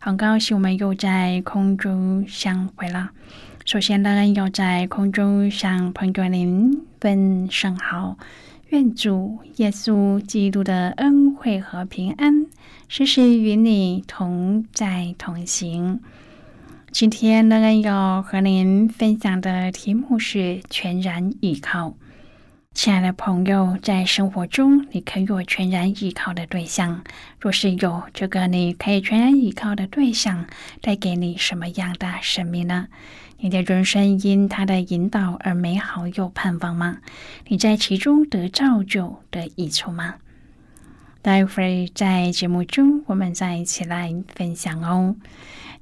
很高兴我们又在空中相会了。首先，当然要在空中向朋友您问声好，愿主耶稣基督的恩惠和平安时时与你同在同行。今天，当然要和您分享的题目是全然依靠。亲爱的朋友，在生活中，你可以有全然依靠的对象。若是有这个你可以全然依靠的对象，带给你什么样的生命呢？你的人生因他的引导而美好又盼望吗？你在其中得造就、得益处吗？待会儿在节目中，我们再一起来分享哦。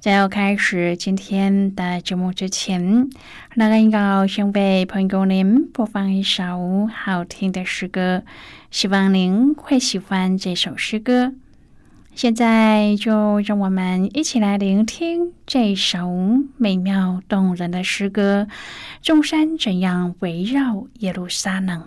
在要开始今天的节目之前，那个要先为朋友您播放一首好听的诗歌，希望您会喜欢这首诗歌。现在就让我们一起来聆听这首美妙动人的诗歌：众山怎样围绕耶路撒冷？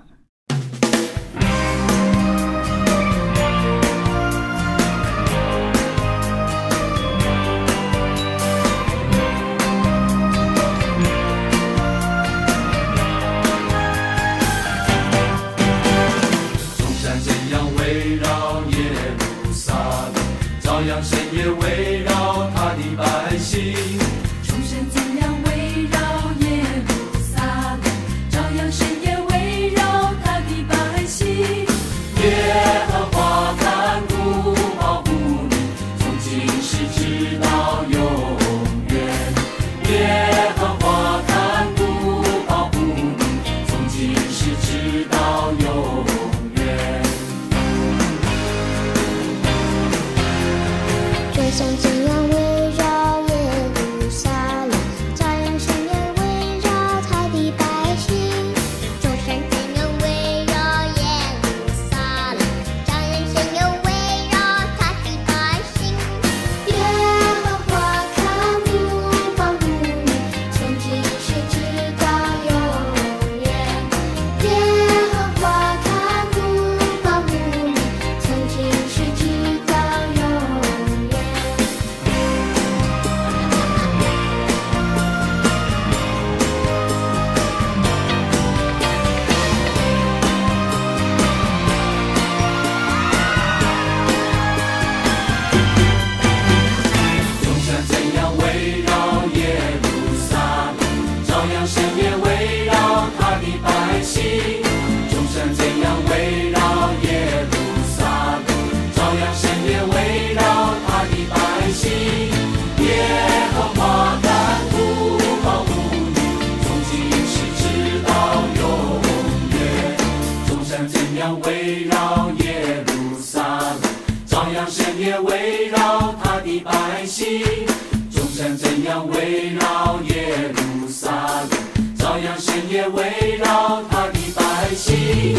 围绕他的百姓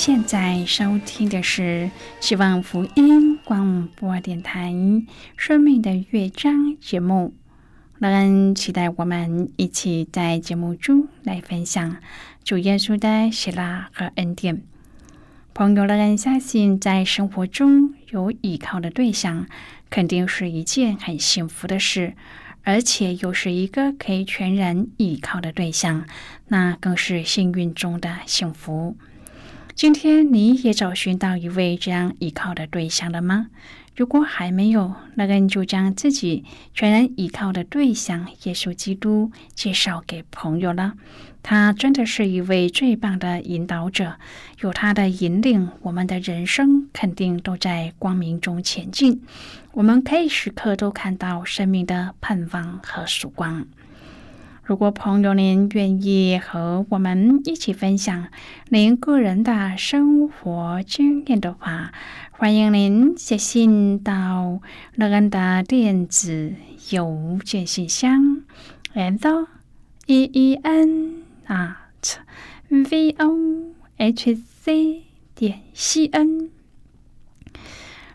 现在收听的是希望福音广播电台《生命的乐章》节目。乐恩期待我们一起在节目中来分享主耶稣的喜乐和恩典。朋友乐恩相信，在生活中有依靠的对象，肯定是一件很幸福的事，而且又是一个可以全然依靠的对象，那更是幸运中的幸福。今天你也找寻到一位这样依靠的对象了吗？如果还没有，那个你就将自己全然依靠的对象耶稣基督介绍给朋友了。他真的是一位最棒的引导者，有他的引领，我们的人生肯定都在光明中前进。我们可以时刻都看到生命的盼望和曙光。如果朋友您愿意和我们一起分享您个人的生活经验的话，欢迎您写信到乐恩的电子邮件信箱，and e e n at v o h c 点 c n。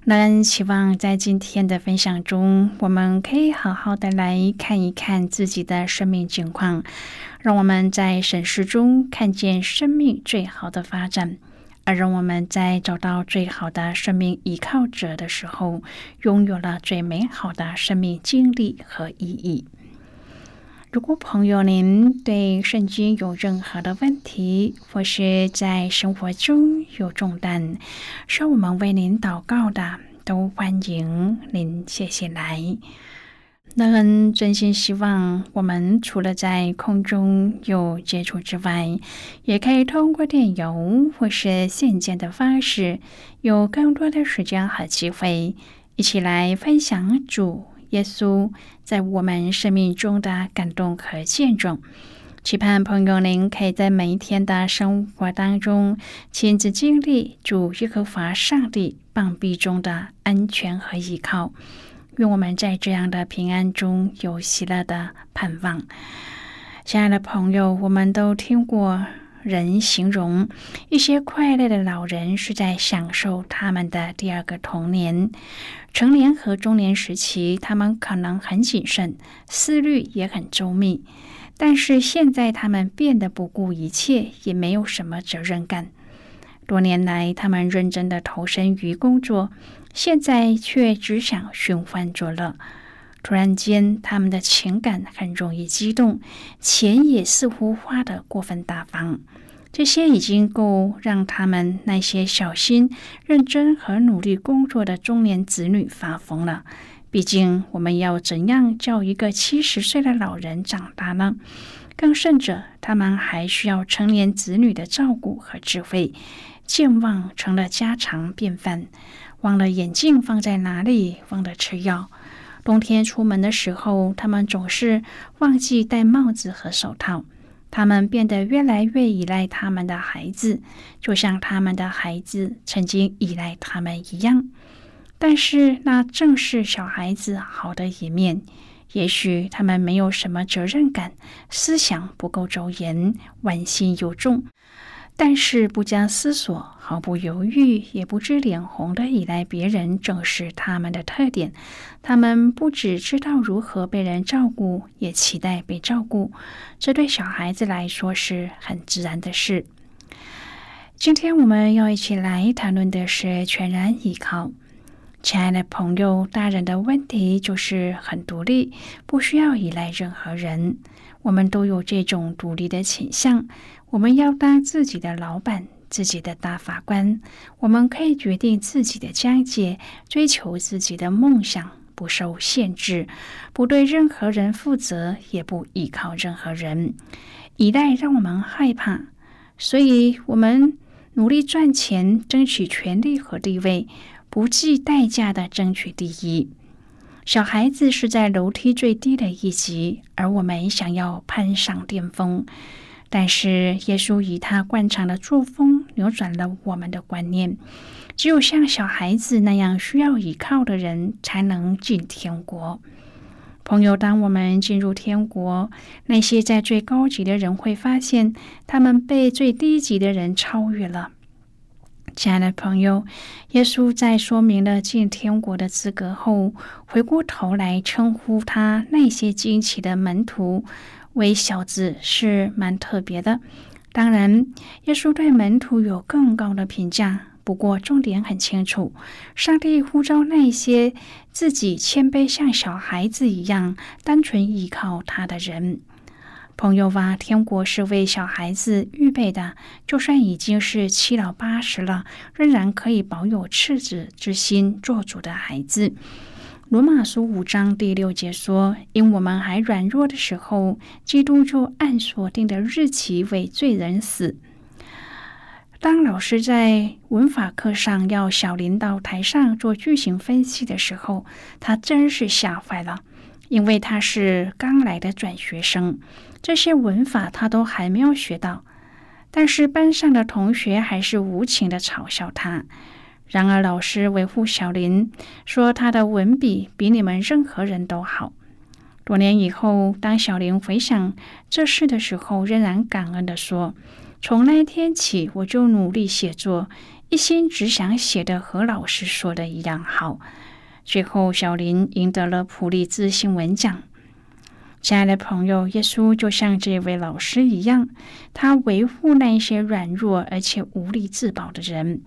那希望在今天的分享中，我们可以好好的来看一看自己的生命情况，让我们在审视中看见生命最好的发展，而让我们在找到最好的生命依靠者的时候，拥有了最美好的生命经历和意义。如果朋友您对圣经有任何的问题，或是在生活中有重担，需要我们为您祷告的，都欢迎您写信来。那很真心希望我们除了在空中有接触之外，也可以通过电邮或是信件的方式，有更多的时间和机会，一起来分享主。耶稣在我们生命中的感动和见证，期盼朋友您可以在每一天的生活当中亲自经历主耶和华上帝棒臂中的安全和依靠。愿我们在这样的平安中有喜乐的盼望。亲爱的朋友，我们都听过。人形容一些快乐的老人是在享受他们的第二个童年。成年和中年时期，他们可能很谨慎，思虑也很周密。但是现在，他们变得不顾一切，也没有什么责任感。多年来，他们认真的投身于工作，现在却只想寻欢作乐。突然间，他们的情感很容易激动，钱也似乎花得过分大方。这些已经够让他们那些小心、认真和努力工作的中年子女发疯了。毕竟，我们要怎样叫一个七十岁的老人长大呢？更甚者，他们还需要成年子女的照顾和智慧。健忘成了家常便饭，忘了眼镜放在哪里，忘了吃药。冬天出门的时候，他们总是忘记戴帽子和手套。他们变得越来越依赖他们的孩子，就像他们的孩子曾经依赖他们一样。但是，那正是小孩子好的一面。也许他们没有什么责任感，思想不够周延，玩心又重。但是不加思索、毫不犹豫、也不知脸红的依赖别人，正是他们的特点。他们不只知道如何被人照顾，也期待被照顾。这对小孩子来说是很自然的事。今天我们要一起来谈论的是全然依靠。亲爱的朋友，大人的问题就是很独立，不需要依赖任何人。我们都有这种独立的倾向。我们要当自己的老板，自己的大法官。我们可以决定自己的疆界，追求自己的梦想，不受限制，不对任何人负责，也不依靠任何人。依赖让我们害怕，所以我们努力赚钱，争取权利和地位，不计代价的争取第一。小孩子是在楼梯最低的一级，而我们想要攀上巅峰。但是，耶稣以他惯常的作风扭转了我们的观念。只有像小孩子那样需要依靠的人，才能进天国。朋友，当我们进入天国，那些在最高级的人会发现，他们被最低级的人超越了。亲爱的朋友，耶稣在说明了进天国的资格后，回过头来称呼他那些惊奇的门徒为小子，是蛮特别的。当然，耶稣对门徒有更高的评价。不过，重点很清楚：上帝呼召那些自己谦卑像小孩子一样，单纯依靠他的人。朋友吧，天国是为小孩子预备的。就算已经是七老八十了，仍然可以保有赤子之心做主的孩子。罗马书五章第六节说：“因我们还软弱的时候，基督就按所定的日期为罪人死。”当老师在文法课上要小林到台上做句型分析的时候，他真是吓坏了，因为他是刚来的转学生，这些文法他都还没有学到。但是班上的同学还是无情的嘲笑他。然而老师维护小林，说他的文笔比你们任何人都好。多年以后，当小林回想这事的时候，仍然感恩的说。从那天起，我就努力写作，一心只想写的和老师说的一样好。最后，小林赢得了普利兹新闻奖。亲爱的朋友，耶稣就像这位老师一样，他维护那些软弱而且无力自保的人。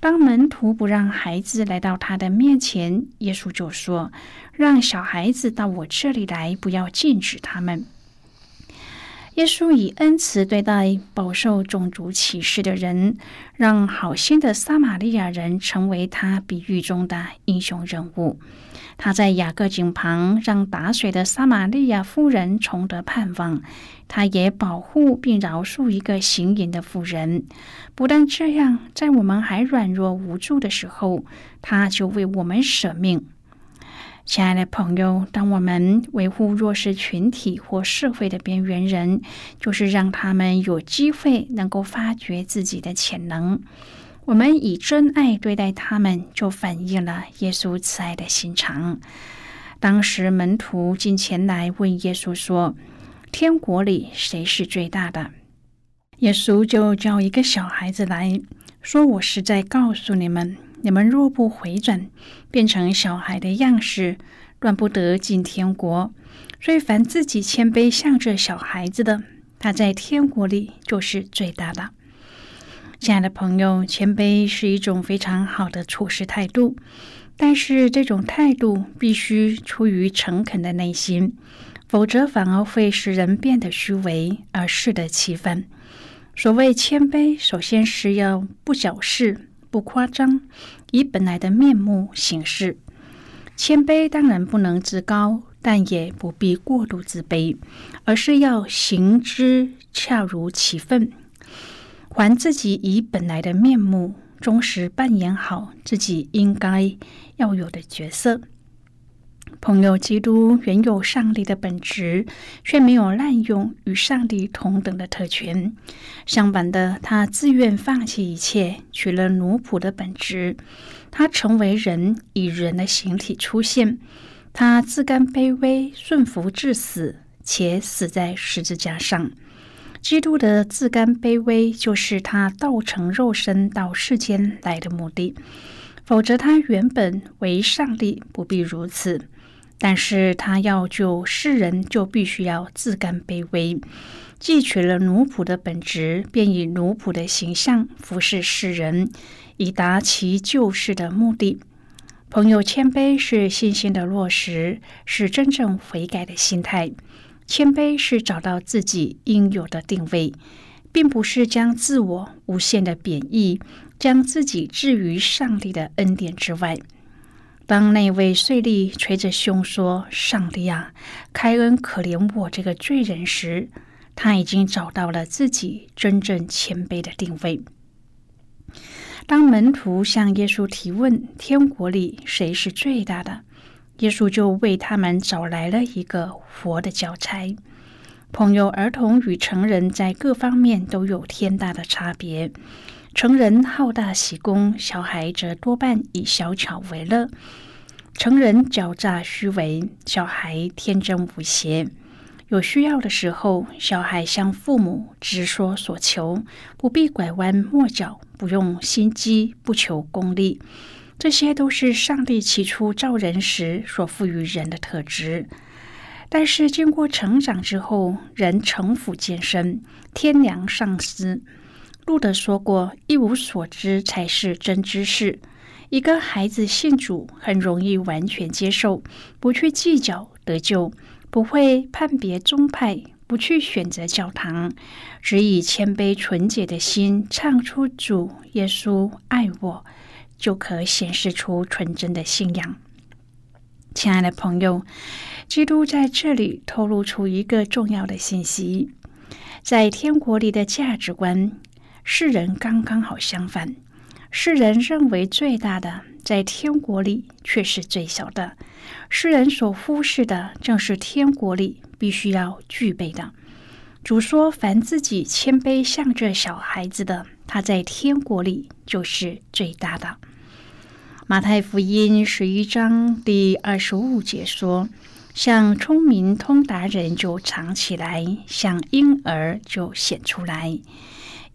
当门徒不让孩子来到他的面前，耶稣就说：“让小孩子到我这里来，不要禁止他们。”耶稣以恩慈对待饱受种族歧视的人，让好心的撒玛利亚人成为他比喻中的英雄人物。他在雅各井旁让打水的撒玛利亚妇人重得盼望。他也保护并饶恕一个行淫的妇人。不但这样，在我们还软弱无助的时候，他就为我们舍命。亲爱的朋友，当我们维护弱势群体或社会的边缘人，就是让他们有机会能够发掘自己的潜能。我们以真爱对待他们，就反映了耶稣慈爱的心肠。当时门徒进前来问耶稣说：“天国里谁是最大的？”耶稣就叫一个小孩子来说：“我是在告诉你们。”你们若不回转，变成小孩的样式，断不得进天国。所以，凡自己谦卑像这小孩子的，他在天国里就是最大的。亲爱的朋友，谦卑是一种非常好的处事态度，但是这种态度必须出于诚恳的内心，否则反而会使人变得虚伪而适得其反。所谓谦卑，首先是要不矫饰。不夸张，以本来的面目行事。谦卑当然不能自高，但也不必过度自卑，而是要行之恰如其分，还自己以本来的面目，忠实扮演好自己应该要有的角色。朋友，基督原有上帝的本质，却没有滥用与上帝同等的特权。相反的，他自愿放弃一切，取了奴仆的本质。他成为人，以人的形体出现。他自甘卑微，顺服至死，且死在十字架上。基督的自甘卑微，就是他道成肉身到世间来的目的。否则，他原本为上帝，不必如此。但是他要救世人，就必须要自甘卑微，既取了奴仆的本质，便以奴仆的形象服侍世人，以达其救世的目的。朋友，谦卑是信心的落实，是真正悔改的心态。谦卑是找到自己应有的定位，并不是将自我无限的贬义，将自己置于上帝的恩典之外。当那位税吏捶着胸说：“上帝啊，开恩可怜我这个罪人时，他已经找到了自己真正谦卑的定位。当门徒向耶稣提问：“天国里谁是最大的？”耶稣就为他们找来了一个活的教材。朋友，儿童与成人在各方面都有天大的差别。成人好大喜功，小孩则多半以小巧为乐。成人狡诈虚伪，小孩天真无邪。有需要的时候，小孩向父母直说所求，不必拐弯抹角，不用心机，不求功利。这些都是上帝起初造人时所赋予人的特质。但是经过成长之后，人城府渐深，天良丧失。路德说过：“一无所知才是真知识。”一个孩子信主，很容易完全接受，不去计较得救，不会判别宗派，不去选择教堂，只以谦卑纯洁的心唱出主耶稣爱我，就可显示出纯真的信仰。亲爱的朋友，基督在这里透露出一个重要的信息：在天国里的价值观，世人刚刚好相反。世人认为最大的，在天国里却是最小的。世人所忽视的，正是天国里必须要具备的。主说：“凡自己谦卑像这小孩子的，他在天国里就是最大的。”马太福音十一章第二十五节说：“像聪明通达人就藏起来，像婴儿就显出来。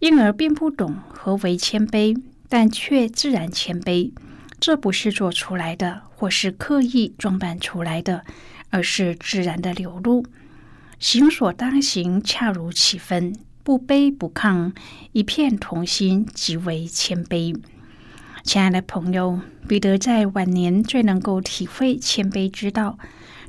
婴儿并不懂何为谦卑。”但却自然谦卑，这不是做出来的，或是刻意装扮出来的，而是自然的流露。行所当行，恰如其分，不卑不亢，一片童心，极为谦卑。亲爱的朋友，彼得在晚年最能够体会谦卑之道，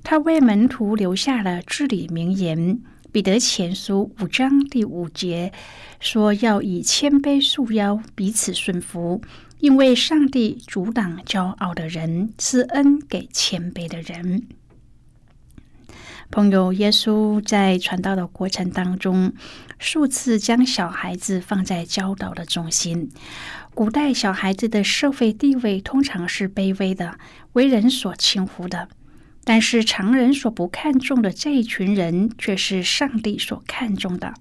他为门徒留下了至理名言。彼得前书五章第五节说：“要以谦卑束腰，彼此顺服，因为上帝阻挡骄傲的人，赐恩给谦卑的人。”朋友，耶稣在传道的过程当中，数次将小孩子放在教导的中心。古代小孩子的社会地位通常是卑微的，为人所轻忽的。但是常人所不看重的这一群人，却是上帝所看重的。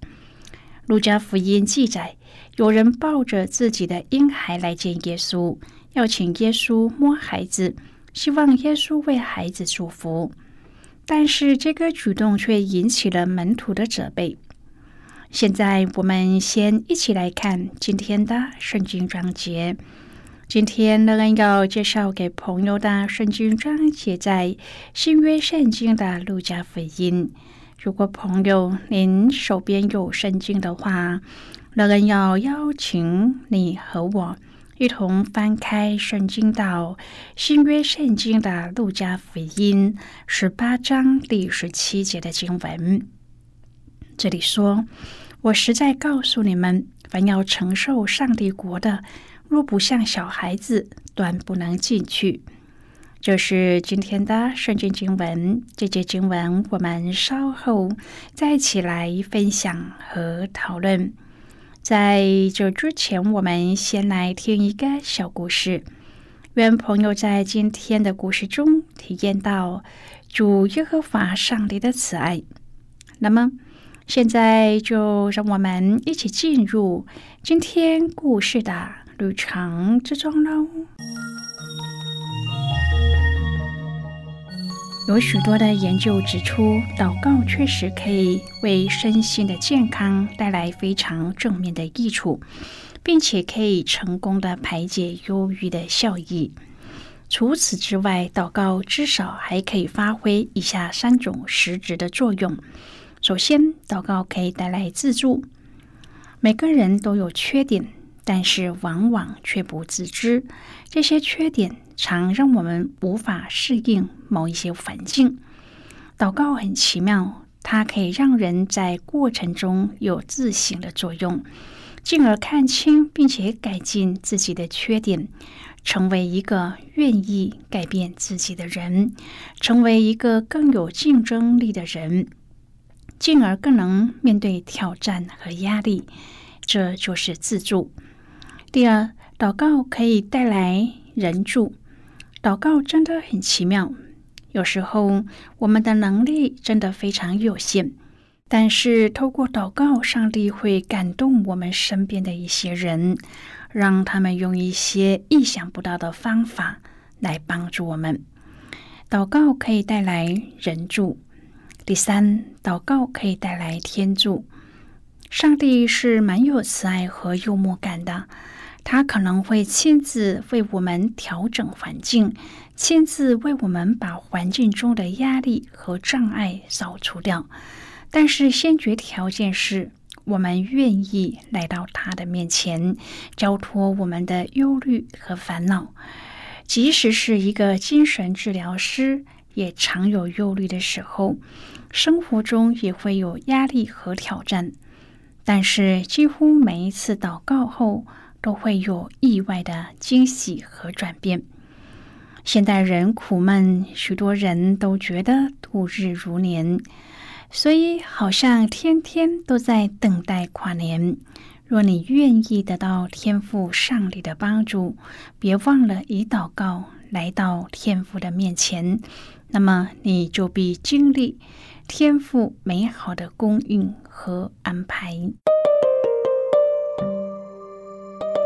路加福音记载，有人抱着自己的婴孩来见耶稣，要请耶稣摸孩子，希望耶稣为孩子祝福。但是这个举动却引起了门徒的责备。现在我们先一起来看今天的圣经章节。今天乐恩要介绍给朋友的圣经章节在新约圣经的路加福音。如果朋友您手边有圣经的话，乐恩要邀请你和我一同翻开圣经到新约圣经的路加福音十八章第十七节的经文。这里说：“我实在告诉你们，凡要承受上帝国的。”若不像小孩子，断不能进去。这是今天的圣经经文。这节经文我们稍后再一起来分享和讨论。在这之前，我们先来听一个小故事。愿朋友在今天的故事中体验到主耶和华上帝的慈爱。那么，现在就让我们一起进入今天故事的。旅程之中喽，有许多的研究指出，祷告确实可以为身心的健康带来非常正面的益处，并且可以成功的排解忧郁的效益。除此之外，祷告至少还可以发挥以下三种实质的作用。首先，祷告可以带来自助。每个人都有缺点。但是往往却不自知，这些缺点常让我们无法适应某一些环境。祷告很奇妙，它可以让人在过程中有自省的作用，进而看清并且改进自己的缺点，成为一个愿意改变自己的人，成为一个更有竞争力的人，进而更能面对挑战和压力。这就是自助。第二，祷告可以带来人助。祷告真的很奇妙。有时候我们的能力真的非常有限，但是透过祷告，上帝会感动我们身边的一些人，让他们用一些意想不到的方法来帮助我们。祷告可以带来人助。第三，祷告可以带来天助。上帝是蛮有慈爱和幽默感的，他可能会亲自为我们调整环境，亲自为我们把环境中的压力和障碍扫除掉。但是先决条件是我们愿意来到他的面前，交托我们的忧虑和烦恼。即使是一个精神治疗师，也常有忧虑的时候，生活中也会有压力和挑战。但是，几乎每一次祷告后，都会有意外的惊喜和转变。现代人苦闷，许多人都觉得度日如年，所以好像天天都在等待跨年。若你愿意得到天父上帝的帮助，别忘了以祷告来到天父的面前，那么你就必经历天父美好的供应。和安排，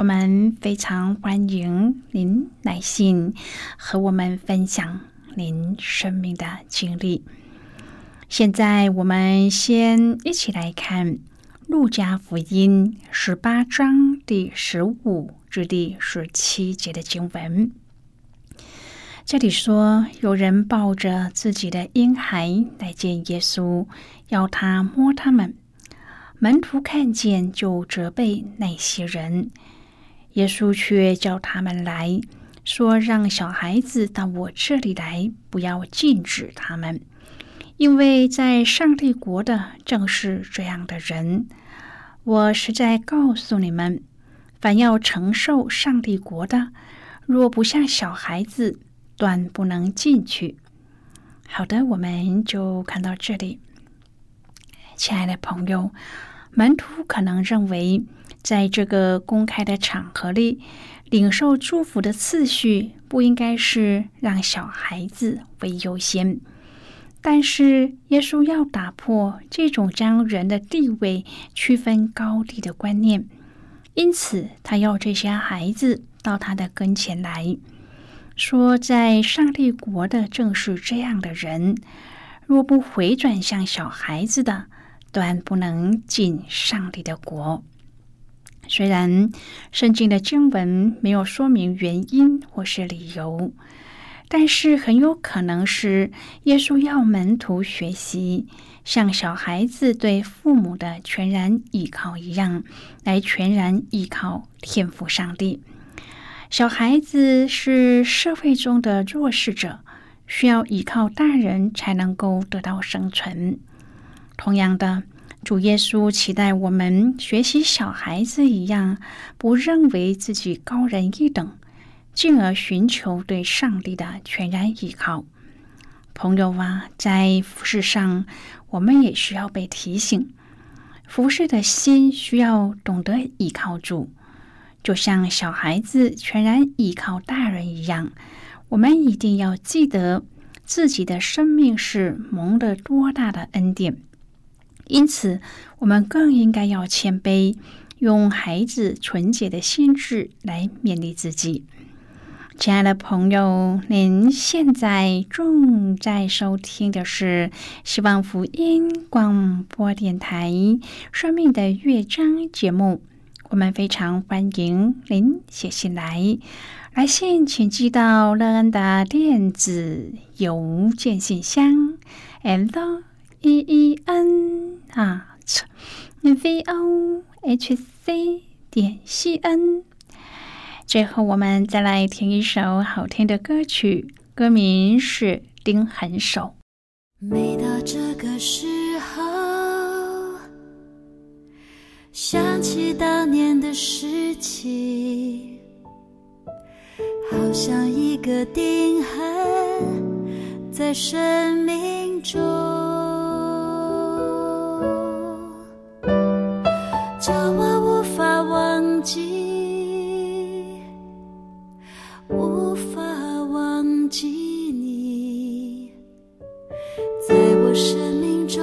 我们非常欢迎您来信和我们分享您生命的经历。现在，我们先一起来看《路加福音》十八章第十五至第十七节的经文。这里说，有人抱着自己的婴孩来见耶稣，要他摸他们。门徒看见，就责备那些人。耶稣却叫他们来说：“让小孩子到我这里来，不要禁止他们，因为在上帝国的正是这样的人。我实在告诉你们，凡要承受上帝国的，若不像小孩子，断不能进去。好的，我们就看到这里。亲爱的朋友，门徒可能认为，在这个公开的场合里，领受祝福的次序不应该是让小孩子为优先。但是，耶稣要打破这种将人的地位区分高低的观念，因此他要这些孩子到他的跟前来。说，在上帝国的正是这样的人，若不回转向小孩子的，断不能进上帝的国。虽然圣经的经文没有说明原因或是理由，但是很有可能是耶稣要门徒学习，像小孩子对父母的全然依靠一样，来全然依靠天赋上帝。小孩子是社会中的弱势者，需要依靠大人才能够得到生存。同样的，主耶稣期待我们学习小孩子一样，不认为自己高人一等，进而寻求对上帝的全然依靠。朋友啊，在服饰上，我们也需要被提醒，服饰的心需要懂得依靠主。就像小孩子全然依靠大人一样，我们一定要记得自己的生命是蒙了多大的恩典。因此，我们更应该要谦卑，用孩子纯洁的心智来勉励自己。亲爱的朋友，您现在正在收听的是希望福音广播电台《生命的乐章》节目。我们非常欢迎您写信来，来信请寄到乐恩的电子邮件信箱，l e e n at v o h c 点 c n。最后，我们再来听一首好听的歌曲，歌名是《丁痕手》。每到这个时候。想起当年的事情，好像一个钉痕在生命中。忘记，无法忘记你，在我生命中